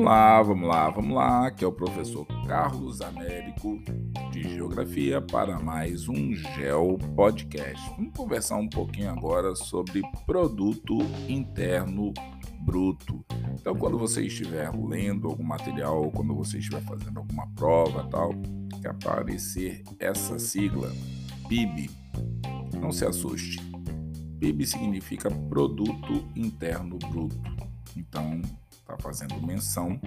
Vamos lá, vamos lá, vamos lá, que é o professor Carlos Américo de Geografia para mais um Geo Podcast. Vamos conversar um pouquinho agora sobre produto interno bruto. Então, quando você estiver lendo algum material quando você estiver fazendo alguma prova, tal, que aparecer essa sigla PIB, não se assuste. PIB significa produto interno bruto. Então, está fazendo menção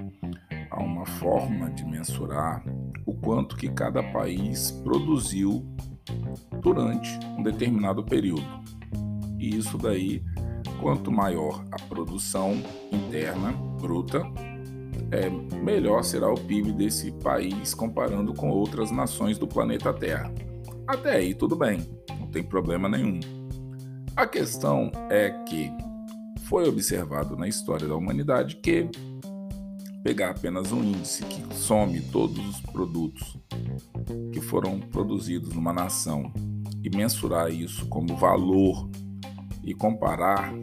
a uma forma de mensurar o quanto que cada país produziu durante um determinado período. E isso daí, quanto maior a produção interna bruta, é, melhor será o PIB desse país comparando com outras nações do planeta Terra. Até aí tudo bem, não tem problema nenhum. A questão é que foi observado na história da humanidade que pegar apenas um índice que some todos os produtos que foram produzidos numa nação e mensurar isso como valor e comparar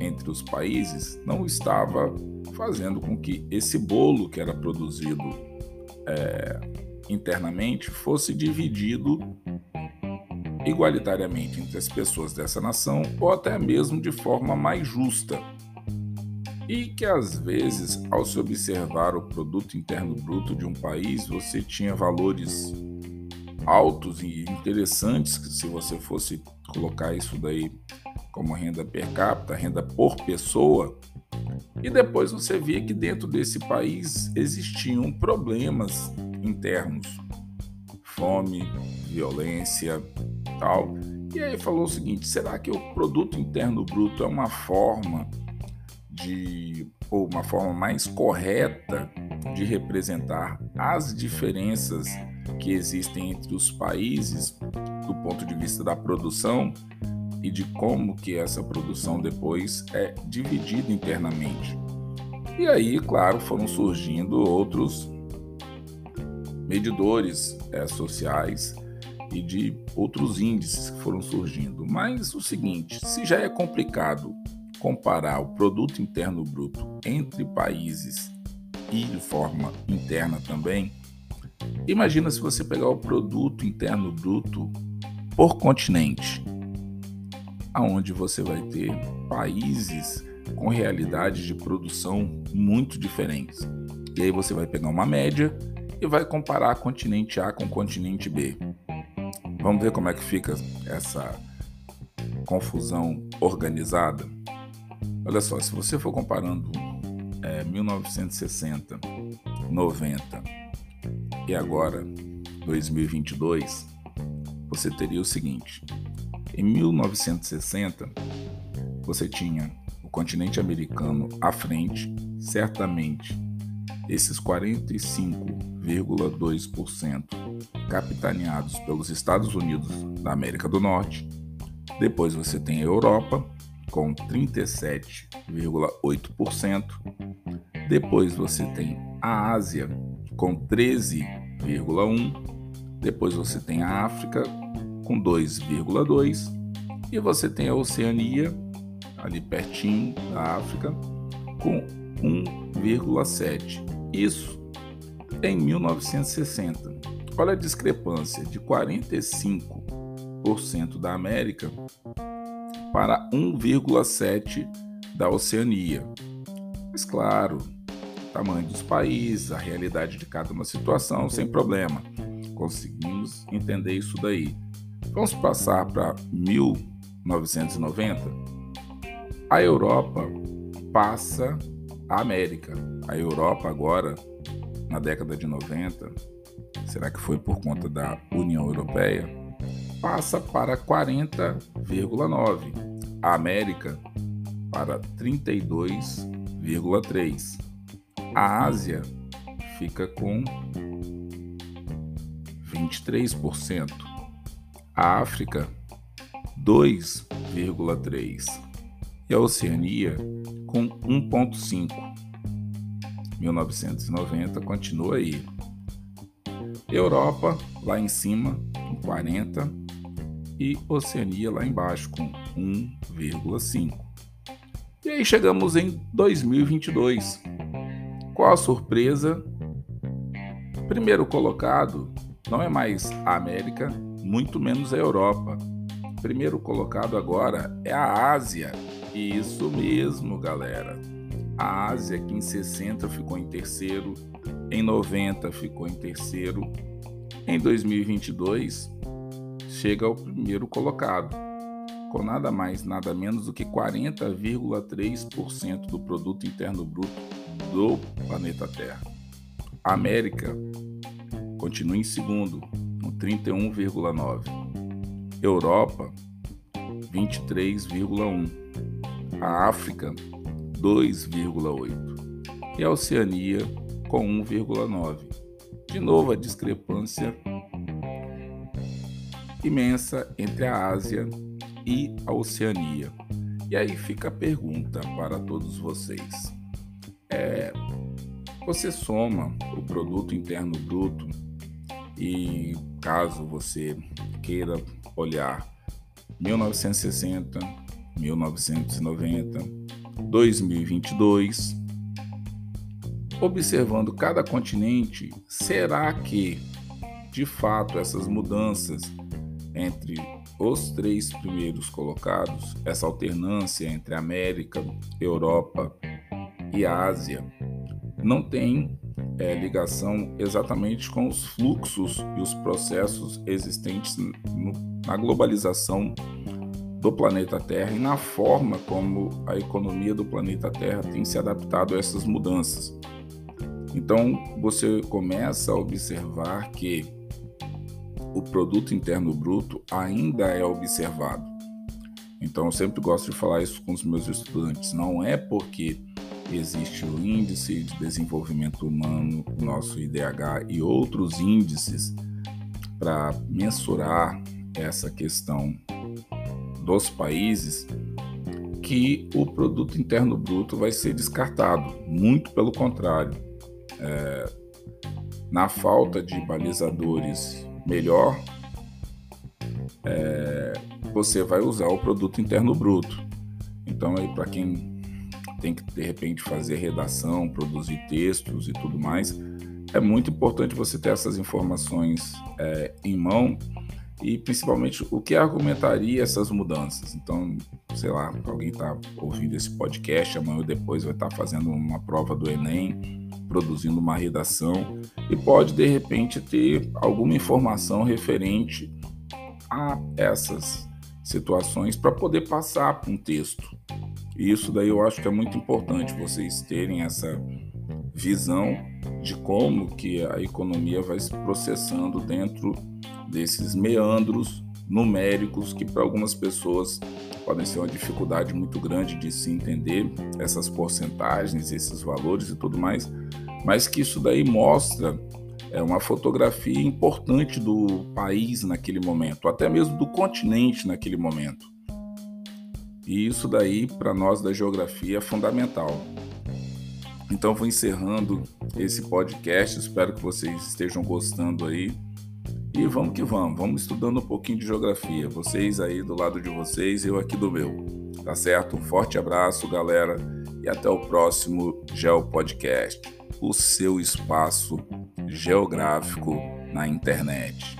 entre os países não estava fazendo com que esse bolo que era produzido é, internamente fosse dividido igualitariamente entre as pessoas dessa nação ou até mesmo de forma mais justa. E que às vezes, ao se observar o produto interno bruto de um país, você tinha valores altos e interessantes que se você fosse colocar isso daí como renda per capita, renda por pessoa, e depois você via que dentro desse país existiam problemas internos, fome, violência, tal. E aí falou o seguinte: será que o produto interno bruto é uma forma de ou uma forma mais correta de representar as diferenças que existem entre os países do ponto de vista da produção e de como que essa produção depois é dividida internamente. E aí, claro, foram surgindo outros medidores é, sociais e de outros índices que foram surgindo. Mas o seguinte, se já é complicado comparar o produto interno bruto entre países e de forma interna também, imagina se você pegar o produto interno bruto por continente, aonde você vai ter países com realidades de produção muito diferentes. E aí você vai pegar uma média e vai comparar continente A com continente B. Vamos ver como é que fica essa confusão organizada? Olha só, se você for comparando é, 1960, 90 e agora 2022, você teria o seguinte: em 1960, você tinha o continente americano à frente, certamente esses 45,2% capitaneados pelos Estados Unidos da América do Norte. Depois você tem a Europa com 37,8%. Depois você tem a Ásia com 13,1%. Depois você tem a África com 2,2%. E você tem a Oceania, ali pertinho da África, com 1,7%. Isso em 1960. Olha a discrepância de 45% da América para 1,7% da Oceania. Mas claro, tamanho dos países, a realidade de cada uma situação, sem problema. Conseguimos entender isso daí. Vamos passar para 1990. A Europa passa a América. A Europa agora, na década de 90, será que foi por conta da União Europeia? Passa para 40,9. A América para 32,3. A Ásia fica com 23%. A África 2,3 e a Oceania com 1,5. 1990 continua aí. Europa lá em cima com 40 e Oceania lá embaixo com 1,5. E aí chegamos em 2022 Qual a surpresa? Primeiro colocado não é mais a América, muito menos a Europa. Primeiro colocado agora é a Ásia. Isso mesmo, galera. A Ásia, que em 60 ficou em terceiro, em 90 ficou em terceiro, em 2022 chega ao primeiro colocado, com nada mais, nada menos do que 40,3% do produto interno bruto do planeta Terra. A América continua em segundo, com 31,9. Europa, 23,1. A África, 2,8. E a Oceania, com 1,9. De novo, a discrepância imensa entre a Ásia e a Oceania. E aí fica a pergunta para todos vocês. É, você soma o produto interno bruto e caso você queira olhar 1960, 1990, 2022, observando cada continente, será que de fato essas mudanças entre os três primeiros colocados, essa alternância entre América, Europa e Ásia, não tem é, ligação exatamente com os fluxos e os processos existentes no, na globalização do planeta Terra e na forma como a economia do planeta Terra tem se adaptado a essas mudanças. Então você começa a observar que o produto interno bruto ainda é observado. Então eu sempre gosto de falar isso com os meus estudantes. Não é porque existe o índice de desenvolvimento humano, o nosso IDH e outros índices para mensurar essa questão dos países que o produto interno bruto vai ser descartado. Muito pelo contrário. É, na falta de balizadores melhor, é, você vai usar o produto interno bruto. Então aí para quem tem que de repente fazer redação, produzir textos e tudo mais. É muito importante você ter essas informações é, em mão e principalmente o que argumentaria essas mudanças. Então, sei lá, alguém está ouvindo esse podcast, amanhã ou depois vai estar tá fazendo uma prova do Enem, produzindo uma redação e pode de repente ter alguma informação referente a essas situações para poder passar para um texto. E isso daí eu acho que é muito importante vocês terem essa visão de como que a economia vai se processando dentro desses meandros numéricos que para algumas pessoas podem ser uma dificuldade muito grande de se entender essas porcentagens, esses valores e tudo mais, mas que isso daí mostra é uma fotografia importante do país naquele momento, até mesmo do continente naquele momento. E isso daí, para nós da geografia, é fundamental. Então, vou encerrando esse podcast. Espero que vocês estejam gostando aí. E vamos que vamos, vamos estudando um pouquinho de geografia. Vocês aí do lado de vocês, eu aqui do meu. Tá certo? Um forte abraço, galera, e até o próximo Geo Podcast, o seu espaço geográfico na internet.